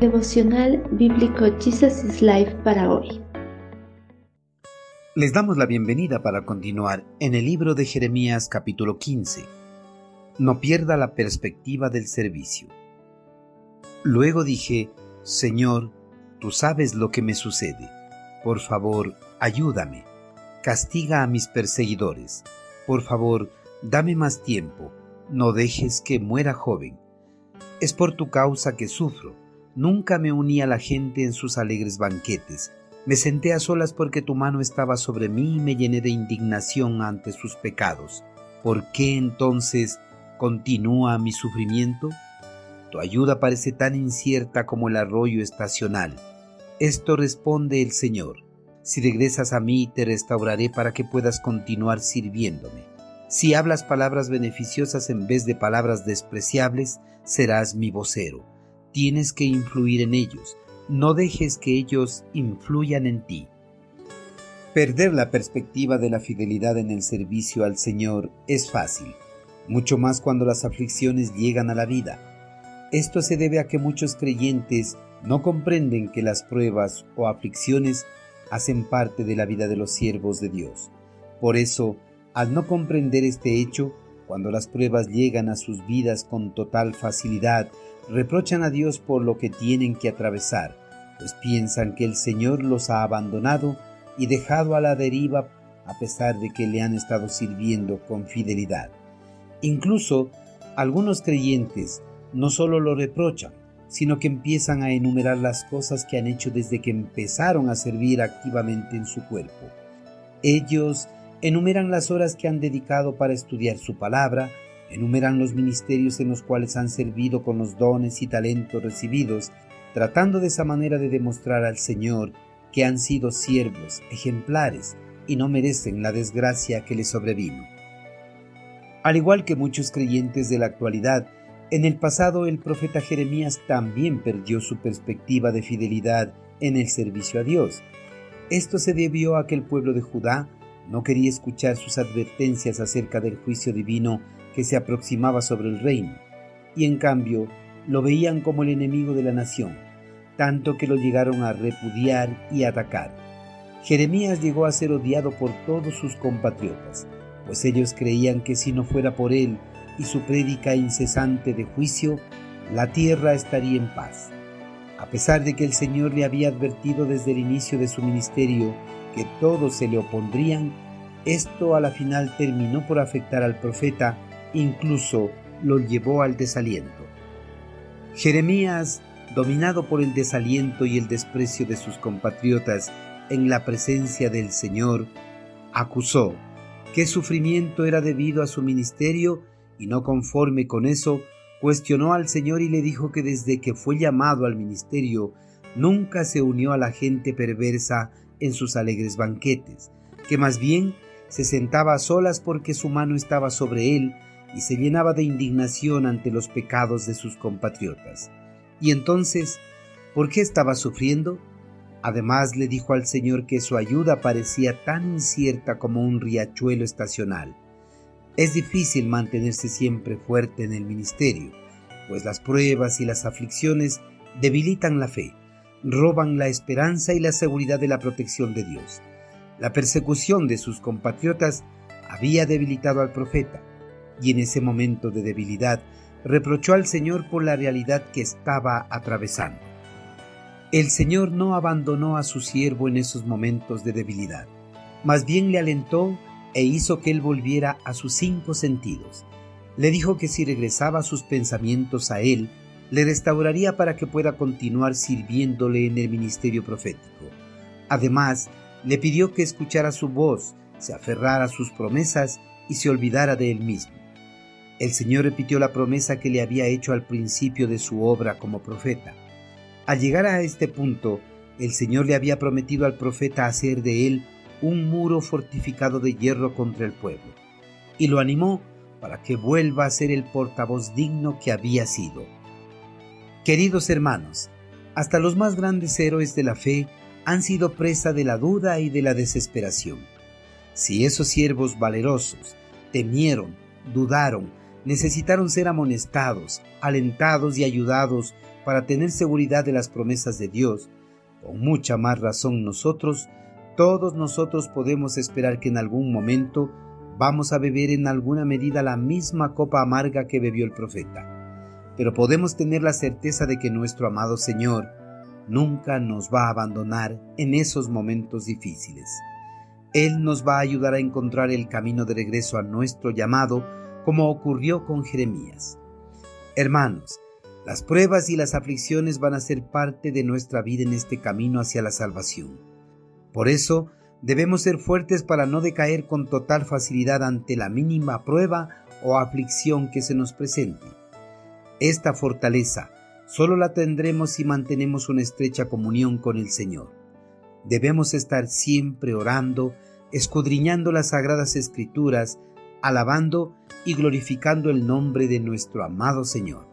Devocional Bíblico Jesus is Life para hoy. Les damos la bienvenida para continuar en el libro de Jeremías capítulo 15. No pierda la perspectiva del servicio. Luego dije, Señor, tú sabes lo que me sucede. Por favor, ayúdame. Castiga a mis perseguidores. Por favor, dame más tiempo. No dejes que muera joven. Es por tu causa que sufro Nunca me uní a la gente en sus alegres banquetes. Me senté a solas porque tu mano estaba sobre mí y me llené de indignación ante sus pecados. ¿Por qué entonces continúa mi sufrimiento? Tu ayuda parece tan incierta como el arroyo estacional. Esto responde el Señor. Si regresas a mí, te restauraré para que puedas continuar sirviéndome. Si hablas palabras beneficiosas en vez de palabras despreciables, serás mi vocero tienes que influir en ellos, no dejes que ellos influyan en ti. Perder la perspectiva de la fidelidad en el servicio al Señor es fácil, mucho más cuando las aflicciones llegan a la vida. Esto se debe a que muchos creyentes no comprenden que las pruebas o aflicciones hacen parte de la vida de los siervos de Dios. Por eso, al no comprender este hecho, cuando las pruebas llegan a sus vidas con total facilidad reprochan a Dios por lo que tienen que atravesar, pues piensan que el Señor los ha abandonado y dejado a la deriva a pesar de que le han estado sirviendo con fidelidad. Incluso algunos creyentes no solo lo reprochan, sino que empiezan a enumerar las cosas que han hecho desde que empezaron a servir activamente en su cuerpo. Ellos enumeran las horas que han dedicado para estudiar su palabra, enumeran los ministerios en los cuales han servido con los dones y talentos recibidos, tratando de esa manera de demostrar al Señor que han sido siervos ejemplares y no merecen la desgracia que les sobrevino. Al igual que muchos creyentes de la actualidad, en el pasado el profeta Jeremías también perdió su perspectiva de fidelidad en el servicio a Dios. Esto se debió a que el pueblo de Judá no quería escuchar sus advertencias acerca del juicio divino que se aproximaba sobre el reino, y en cambio lo veían como el enemigo de la nación, tanto que lo llegaron a repudiar y atacar. Jeremías llegó a ser odiado por todos sus compatriotas, pues ellos creían que si no fuera por él y su prédica incesante de juicio, la tierra estaría en paz. A pesar de que el Señor le había advertido desde el inicio de su ministerio que todos se le opondrían, esto a la final terminó por afectar al profeta incluso lo llevó al desaliento. Jeremías, dominado por el desaliento y el desprecio de sus compatriotas en la presencia del Señor, acusó que sufrimiento era debido a su ministerio y no conforme con eso, cuestionó al Señor y le dijo que desde que fue llamado al ministerio nunca se unió a la gente perversa en sus alegres banquetes, que más bien se sentaba a solas porque su mano estaba sobre él y se llenaba de indignación ante los pecados de sus compatriotas. Y entonces, ¿por qué estaba sufriendo? Además le dijo al Señor que su ayuda parecía tan incierta como un riachuelo estacional. Es difícil mantenerse siempre fuerte en el ministerio, pues las pruebas y las aflicciones debilitan la fe, roban la esperanza y la seguridad de la protección de Dios. La persecución de sus compatriotas había debilitado al profeta, y en ese momento de debilidad reprochó al Señor por la realidad que estaba atravesando. El Señor no abandonó a su siervo en esos momentos de debilidad, más bien le alentó e hizo que él volviera a sus cinco sentidos. Le dijo que si regresaba sus pensamientos a él, le restauraría para que pueda continuar sirviéndole en el ministerio profético. Además, le pidió que escuchara su voz, se aferrara a sus promesas y se olvidara de él mismo. El Señor repitió la promesa que le había hecho al principio de su obra como profeta. Al llegar a este punto, el Señor le había prometido al profeta hacer de él un muro fortificado de hierro contra el pueblo, y lo animó para que vuelva a ser el portavoz digno que había sido. Queridos hermanos, hasta los más grandes héroes de la fe han sido presa de la duda y de la desesperación. Si esos siervos valerosos temieron, dudaron, necesitaron ser amonestados, alentados y ayudados para tener seguridad de las promesas de Dios, con mucha más razón nosotros, todos nosotros podemos esperar que en algún momento vamos a beber en alguna medida la misma copa amarga que bebió el profeta. Pero podemos tener la certeza de que nuestro amado Señor nunca nos va a abandonar en esos momentos difíciles. Él nos va a ayudar a encontrar el camino de regreso a nuestro llamado, como ocurrió con Jeremías. Hermanos, las pruebas y las aflicciones van a ser parte de nuestra vida en este camino hacia la salvación. Por eso, debemos ser fuertes para no decaer con total facilidad ante la mínima prueba o aflicción que se nos presente. Esta fortaleza solo la tendremos si mantenemos una estrecha comunión con el Señor. Debemos estar siempre orando, escudriñando las sagradas escrituras, alabando y glorificando el nombre de nuestro amado Señor.